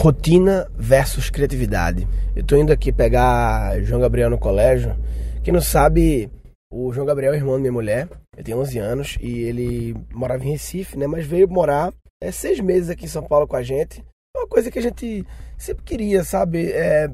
rotina versus criatividade. Eu tô indo aqui pegar João Gabriel no colégio. Quem não sabe, o João Gabriel é irmão da minha mulher. Ele tem 11 anos e ele morava em Recife, né? Mas veio morar é, seis meses aqui em São Paulo com a gente. Uma coisa que a gente sempre queria, sabe? É,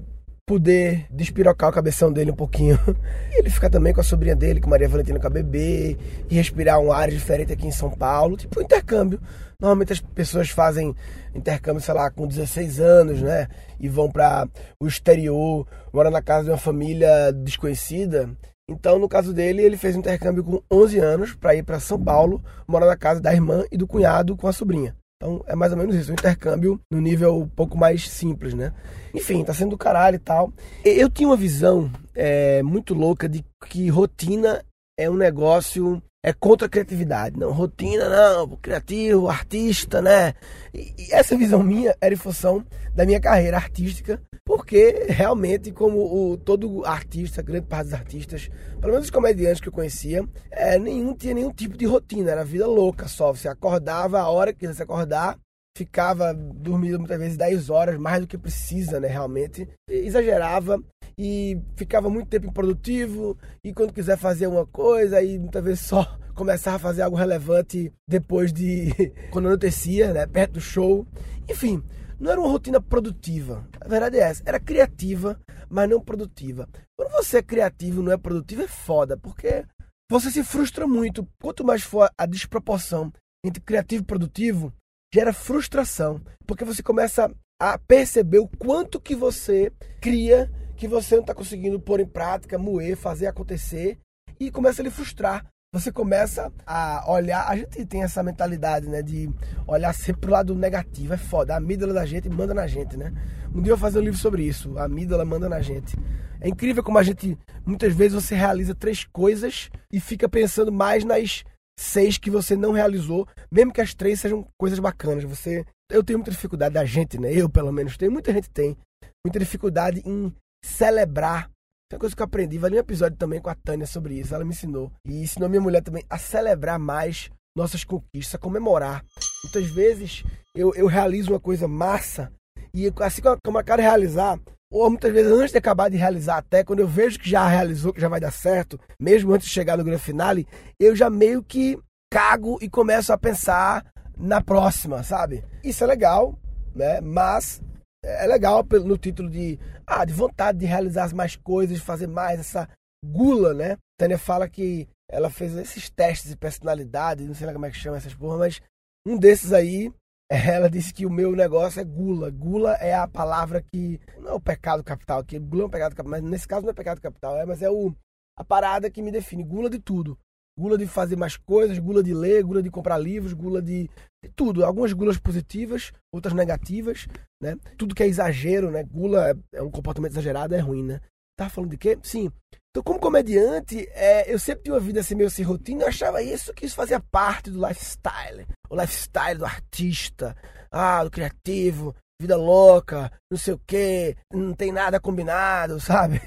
poder despirocar o cabeção dele um pouquinho. E ele ficar também com a sobrinha dele, com Maria Valentina, com a bebê, e respirar um ar diferente aqui em São Paulo, tipo um intercâmbio. Normalmente as pessoas fazem intercâmbio, sei lá, com 16 anos, né? E vão para o exterior, morar na casa de uma família desconhecida. Então, no caso dele, ele fez um intercâmbio com 11 anos para ir para São Paulo, morar na casa da irmã e do cunhado com a sobrinha. Então é mais ou menos isso, um intercâmbio no nível um pouco mais simples, né? Enfim, tá sendo do caralho e tal. Eu tinha uma visão é, muito louca de que rotina é um negócio é contra a criatividade. Não, rotina, não, criativo, artista, né? E, e, essa visão minha era em função da minha carreira artística, porque realmente, como o, todo artista, grande parte dos artistas, pelo menos os comediantes que eu conhecia, é, nenhum tinha nenhum tipo de rotina, era vida louca só. Você acordava a hora que quisesse acordar, ficava dormindo muitas vezes 10 horas, mais do que precisa, né, realmente. Exagerava e ficava muito tempo improdutivo e quando quiser fazer uma coisa, aí muitas vezes só começava a fazer algo relevante depois de quando anoitecia, né, perto do show. Enfim, não era uma rotina produtiva. A verdade é essa, era criativa, mas não produtiva. Quando você é criativo e não é produtivo é foda, porque você se frustra muito. Quanto mais for a desproporção entre criativo e produtivo, gera frustração, porque você começa a perceber o quanto que você cria que você não está conseguindo pôr em prática, moer, fazer acontecer e começa a lhe frustrar. Você começa a olhar, a gente tem essa mentalidade, né, de olhar sempre pro lado negativo, é foda. A amígdala da gente manda na gente, né? Um dia eu vou fazer um livro sobre isso, a amígdala manda na gente. É incrível como a gente, muitas vezes você realiza três coisas e fica pensando mais nas seis que você não realizou, mesmo que as três sejam coisas bacanas. Você, eu tenho muita dificuldade da gente, né? Eu pelo menos tenho, muita gente tem muita dificuldade em celebrar. É uma coisa que eu aprendi, vai um episódio também com a Tânia sobre isso, ela me ensinou. E ensinou minha mulher também a celebrar mais nossas conquistas, a comemorar. Muitas vezes eu, eu realizo uma coisa massa e assim como eu quero realizar, ou muitas vezes antes de acabar de realizar, até quando eu vejo que já realizou, que já vai dar certo, mesmo antes de chegar no grande finale, eu já meio que cago e começo a pensar na próxima, sabe? Isso é legal, né? Mas é legal no título de, ah, de vontade de realizar mais coisas, de fazer mais, essa gula, né? Tânia fala que ela fez esses testes de personalidade, não sei lá como é que chama essas porra, mas um desses aí ela disse que o meu negócio é gula. Gula é a palavra que. Não é o pecado capital, que gula é um pecado capital, mas nesse caso não é pecado capital, é, mas é o, a parada que me define. Gula de tudo. Gula de fazer mais coisas, gula de ler, gula de comprar livros, gula de, de tudo. Algumas gulas positivas, outras negativas, né? Tudo que é exagero, né? Gula é, é um comportamento exagerado, é ruim, né? Tava falando de quê? Sim. Então, como comediante, é, eu sempre tinha uma vida assim meio sem rotina, eu achava isso que isso fazia parte do lifestyle. O lifestyle do artista, ah, do criativo, vida louca, não sei o quê, não tem nada combinado, sabe?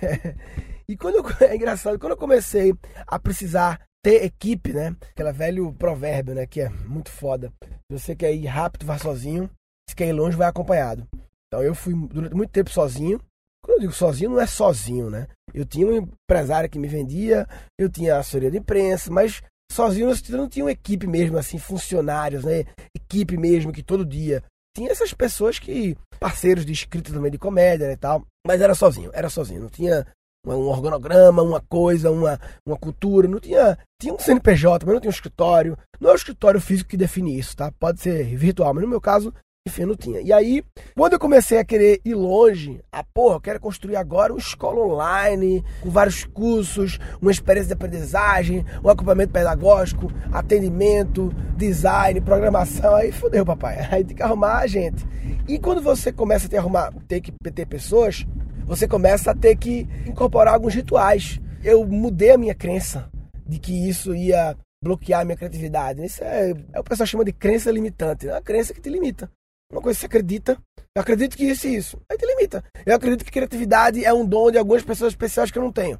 E quando eu, é engraçado, quando eu comecei a precisar ter equipe, né? Aquele velho provérbio, né? Que é muito foda. Se você quer ir rápido, vá sozinho. Se quer ir longe, vai acompanhado. Então eu fui durante muito tempo sozinho. Quando eu digo sozinho, não é sozinho, né? Eu tinha um empresário que me vendia, eu tinha assessoria de imprensa, mas sozinho sentido não tinha uma equipe mesmo, assim, funcionários, né? Equipe mesmo, que todo dia. Tinha essas pessoas que. parceiros de escrita também de comédia né, e tal. Mas era sozinho, era sozinho. Não tinha um organograma, uma coisa, uma, uma cultura. Não tinha. Tinha um CNPJ, mas não tinha um escritório. Não é o escritório físico que define isso, tá? Pode ser virtual, mas no meu caso, enfim, não tinha. E aí, quando eu comecei a querer ir longe, a porra, eu quero construir agora uma escola online, com vários cursos, uma experiência de aprendizagem, um acompanhamento pedagógico, atendimento, design, programação. Aí fodeu, papai. Aí tem que arrumar a gente. E quando você começa a ter, arrumar, ter que ter pessoas, você começa a ter que incorporar alguns rituais. Eu mudei a minha crença de que isso ia bloquear a minha criatividade. Isso é, é o pessoal chama de crença limitante. É uma crença que te limita. Uma coisa que você acredita. Eu acredito que isso e isso. Aí te limita. Eu acredito que criatividade é um dom de algumas pessoas especiais que eu não tenho.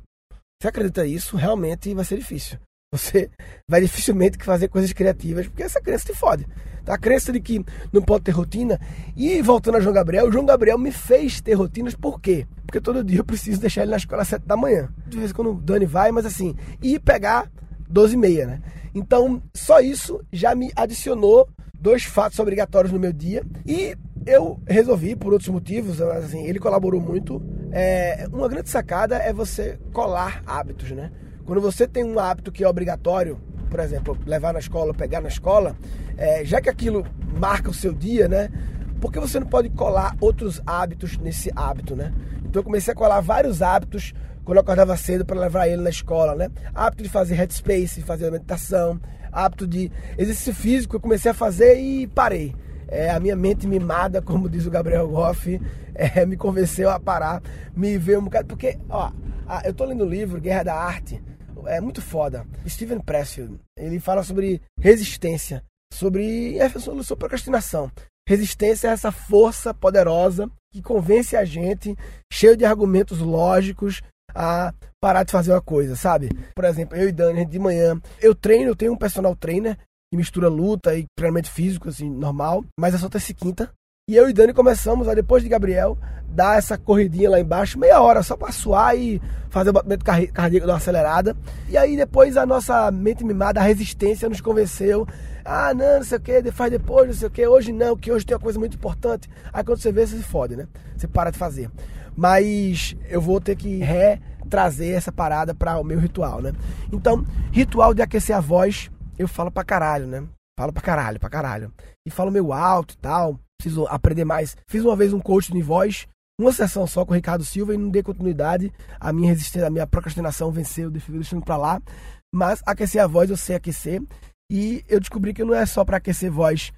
Você acredita isso, realmente vai ser difícil. Você vai dificilmente fazer coisas criativas, porque essa crença te fode. A crença de que não pode ter rotina. E voltando a João Gabriel, o João Gabriel me fez ter rotinas, por quê? Porque todo dia eu preciso deixar ele na escola às 7 da manhã. De vez em quando o Dani vai, mas assim, e pegar 12 e meia, né? Então, só isso já me adicionou dois fatos obrigatórios no meu dia. E eu resolvi, por outros motivos, assim, ele colaborou muito. É, uma grande sacada é você colar hábitos, né? Quando você tem um hábito que é obrigatório, por exemplo, levar na escola, pegar na escola, é, já que aquilo marca o seu dia, né? Por que você não pode colar outros hábitos nesse hábito, né? Então eu comecei a colar vários hábitos quando eu acordava cedo para levar ele na escola, né? Hábito de fazer headspace, fazer meditação, hábito de exercício físico, eu comecei a fazer e parei. É, a minha mente mimada, como diz o Gabriel Goff, é, me convenceu a parar, me ver um bocado. Porque, ó, eu tô lendo o livro Guerra da Arte, é muito foda. Steven Pressfield, ele fala sobre resistência, sobre, é, sobre procrastinação. Resistência é essa força poderosa que convence a gente, cheio de argumentos lógicos, a parar de fazer uma coisa, sabe? Por exemplo, eu e Dani, de manhã, eu treino, eu tenho um personal trainer que mistura luta e treinamento físico, assim, normal, mas é só terça e quinta. E eu e Dani começamos, a, depois de Gabriel, dar essa corridinha lá embaixo, meia hora, só pra suar e fazer o batimento cardíaco dar uma acelerada. E aí depois a nossa mente mimada, a resistência nos convenceu. Ah, não, não sei o que, faz depois, não sei o que, hoje não, que hoje tem uma coisa muito importante. Aí quando você vê, você se fode, né? Você para de fazer. Mas eu vou ter que retrazer essa parada para o meu ritual, né? Então, ritual de aquecer a voz, eu falo pra caralho, né? Falo pra caralho, pra caralho. E falo meio alto e tal preciso aprender mais. Fiz uma vez um coach de voz, uma sessão só com o Ricardo Silva e não dei continuidade. A minha resistência, a minha procrastinação venceu, deixando para lá. Mas aquecer a voz eu sei aquecer. E eu descobri que não é só para aquecer voz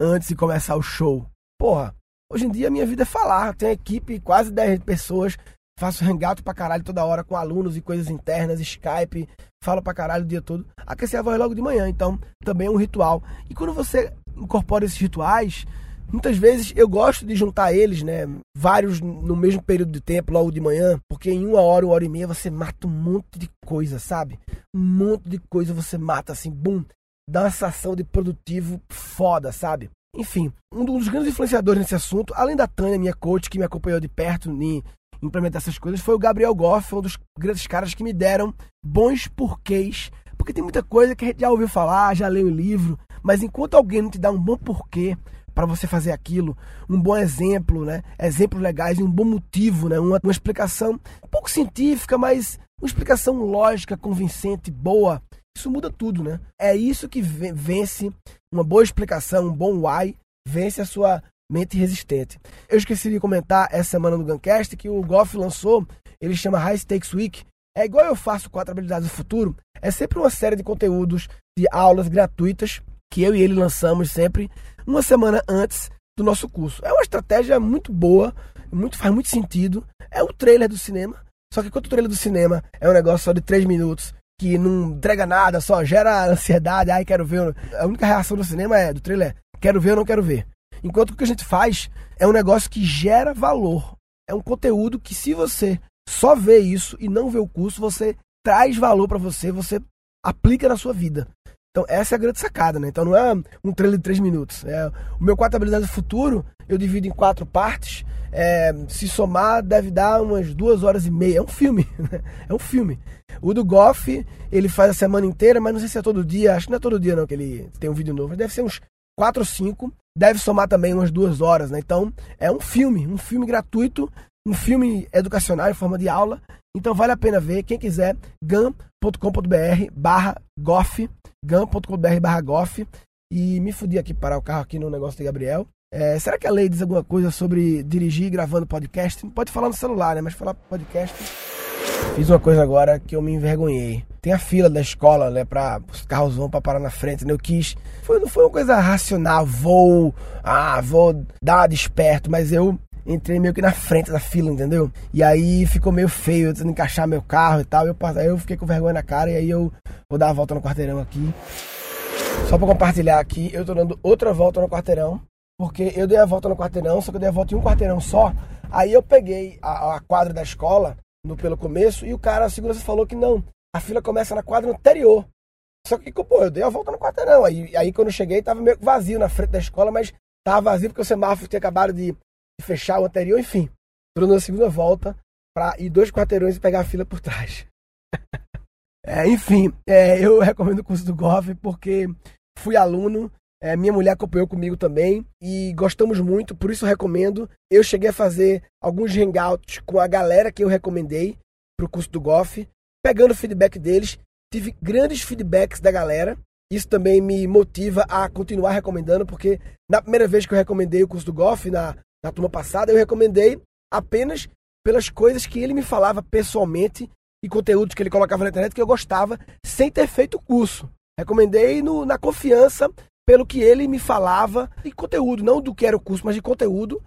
antes de começar o show. Porra, hoje em dia a minha vida é falar. Tenho equipe, quase 10 pessoas. Faço hangout pra caralho toda hora com alunos e coisas internas, Skype, falo pra caralho o dia todo. Aquecer a voz logo de manhã, então também é um ritual. E quando você incorpora esses rituais, Muitas vezes eu gosto de juntar eles, né? Vários no mesmo período de tempo, logo de manhã, porque em uma hora, uma hora e meia você mata um monte de coisa, sabe? Um monte de coisa você mata assim, bum, dá uma sensação de produtivo foda, sabe? Enfim, um dos grandes influenciadores nesse assunto, além da Tânia, minha coach, que me acompanhou de perto em implementar essas coisas, foi o Gabriel Goff, um dos grandes caras que me deram bons porquês. Porque tem muita coisa que a gente já ouviu falar, já leu o livro, mas enquanto alguém não te dá um bom porquê, para você fazer aquilo, um bom exemplo, né? Exemplos legais e um bom motivo, né? Uma, uma explicação um pouco científica, mas uma explicação lógica, convincente, boa. Isso muda tudo, né? É isso que vence uma boa explicação, um bom why, vence a sua mente resistente. Eu esqueci de comentar essa semana no Guncast que o Goff lançou, ele chama High Stakes Week. É igual eu faço quatro habilidades do futuro, é sempre uma série de conteúdos, de aulas gratuitas que eu e ele lançamos sempre uma semana antes do nosso curso. É uma estratégia muito boa, muito, faz muito sentido. É o trailer do cinema, só que enquanto o trailer do cinema é um negócio só de 3 minutos, que não entrega nada, só gera ansiedade, ai, quero ver. A única reação do cinema é do trailer, quero ver ou não quero ver. Enquanto o que a gente faz é um negócio que gera valor. É um conteúdo que se você só vê isso e não vê o curso, você traz valor para você, você aplica na sua vida. Então, essa é a grande sacada, né? Então, não é um trailer de 3 minutos. É, o meu 4 habilidades do futuro, eu divido em quatro partes. É, se somar, deve dar umas duas horas e meia. É um filme, né? É um filme. O do Goff, ele faz a semana inteira, mas não sei se é todo dia. Acho que não é todo dia, não, que ele tem um vídeo novo. Deve ser uns 4 ou 5. Deve somar também umas duas horas, né? Então, é um filme. Um filme gratuito. Um filme educacional em forma de aula. Então, vale a pena ver. Quem quiser, gam.com.br barra goff gam.com.br goff e me fudi aqui parar o carro aqui no negócio de Gabriel. É, será que a lei diz alguma coisa sobre dirigir gravando podcast? Pode falar no celular, né? Mas falar podcast. Fiz uma coisa agora que eu me envergonhei. Tem a fila da escola, né? Pra os carros vão pra parar na frente, né? Eu quis. Foi, não foi uma coisa racional, vou. Ah, vou dar desperto, mas eu entrei meio que na frente da fila, entendeu? E aí ficou meio feio, eu tentando encaixar meu carro e tal. Eu, aí eu fiquei com vergonha na cara e aí eu vou dar a volta no quarteirão aqui. Só para compartilhar aqui, eu tô dando outra volta no quarteirão. Porque eu dei a volta no quarteirão, só que eu dei a volta em um quarteirão só. Aí eu peguei a, a quadra da escola no, pelo começo e o cara, a segurança falou que não. A fila começa na quadra anterior. Só que, pô, eu dei a volta no quarteirão. Aí, aí quando eu cheguei, tava meio vazio na frente da escola, mas tava vazio porque o semáforo tinha acabado de, de fechar o anterior, enfim. Tô a segunda volta pra ir dois quarteirões e pegar a fila por trás. é, enfim, é, eu recomendo o curso do Golf porque fui aluno, é, minha mulher acompanhou comigo também e gostamos muito, por isso eu recomendo. Eu cheguei a fazer alguns hangouts com a galera que eu recomendei para o curso do Golf, pegando o feedback deles tive grandes feedbacks da galera. Isso também me motiva a continuar recomendando, porque na primeira vez que eu recomendei o curso do Golf, na, na turma passada, eu recomendei apenas pelas coisas que ele me falava pessoalmente e conteúdos que ele colocava na internet que eu gostava, sem ter feito o curso. Recomendei no, na confiança pelo que ele me falava de conteúdo, não do que era o curso, mas de conteúdo.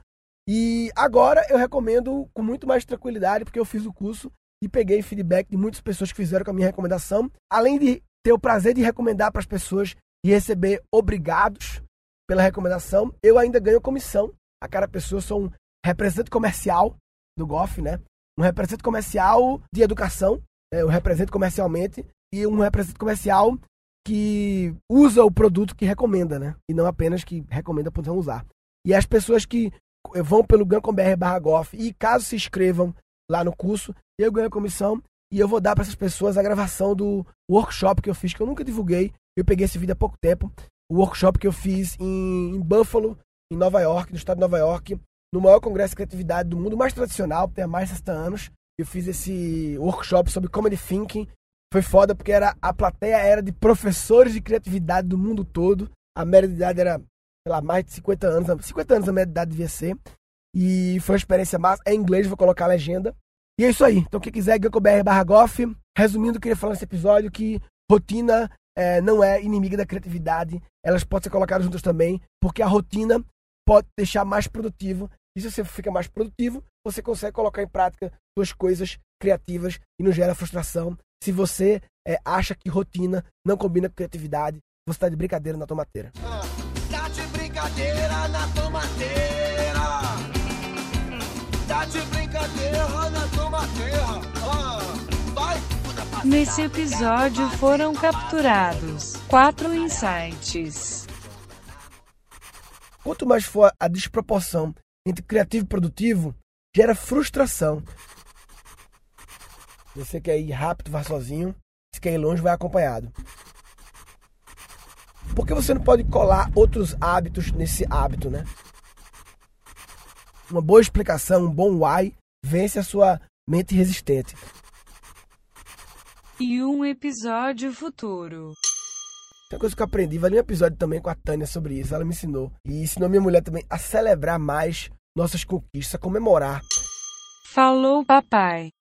E agora eu recomendo com muito mais tranquilidade, porque eu fiz o curso e peguei feedback de muitas pessoas que fizeram com a minha recomendação. Além de ter o prazer de recomendar para as pessoas e receber obrigados pela recomendação, eu ainda ganho comissão. A cada pessoa sou um representante comercial do GOF, né? Um representante comercial de educação, né? eu represento comercialmente, e um representante comercial que usa o produto que recomenda, né? E não apenas que recomenda não usar. E as pessoas que vão pelo Gancom.br barra GOF e caso se inscrevam lá no curso, eu ganho a comissão e eu vou dar para essas pessoas a gravação do workshop que eu fiz, que eu nunca divulguei. Eu peguei esse vídeo há pouco tempo. O workshop que eu fiz em, em Buffalo, em Nova York, no estado de Nova York, no maior congresso de criatividade do mundo, mais tradicional, tem há mais de 60 anos. Eu fiz esse workshop sobre comedy thinking. Foi foda porque era, a plateia era de professores de criatividade do mundo todo. A média de idade era, sei lá, mais de 50 anos. 50 anos a média de idade devia ser. E foi uma experiência massa. É em inglês, vou colocar a legenda. E é isso aí. Então, quem quiser, GacoBR barra Goff. Resumindo, queria falar nesse episódio que rotina é, não é inimiga da criatividade. Elas podem ser colocadas juntas também, porque a rotina pode deixar mais produtivo. E se você fica mais produtivo, você consegue colocar em prática suas coisas criativas e não gera frustração. Se você é, acha que rotina não combina com criatividade, você está de brincadeira na tomateira. Ah, tá de brincadeira na tomateira. Tá de brincadeira na tomateira. Ah, Nesse episódio foram capturados quatro insights. Quanto mais for a desproporção entre criativo e produtivo, gera frustração. Você quer ir rápido, vai sozinho. Se quer ir longe, vai acompanhado. Por que você não pode colar outros hábitos nesse hábito, né? Uma boa explicação, um bom why, vence a sua mente resistente. E um episódio futuro. Tem uma coisa que eu aprendi, vai um episódio também com a Tânia sobre isso, ela me ensinou. E ensinou minha mulher também a celebrar mais nossas conquistas, a comemorar. Falou, papai.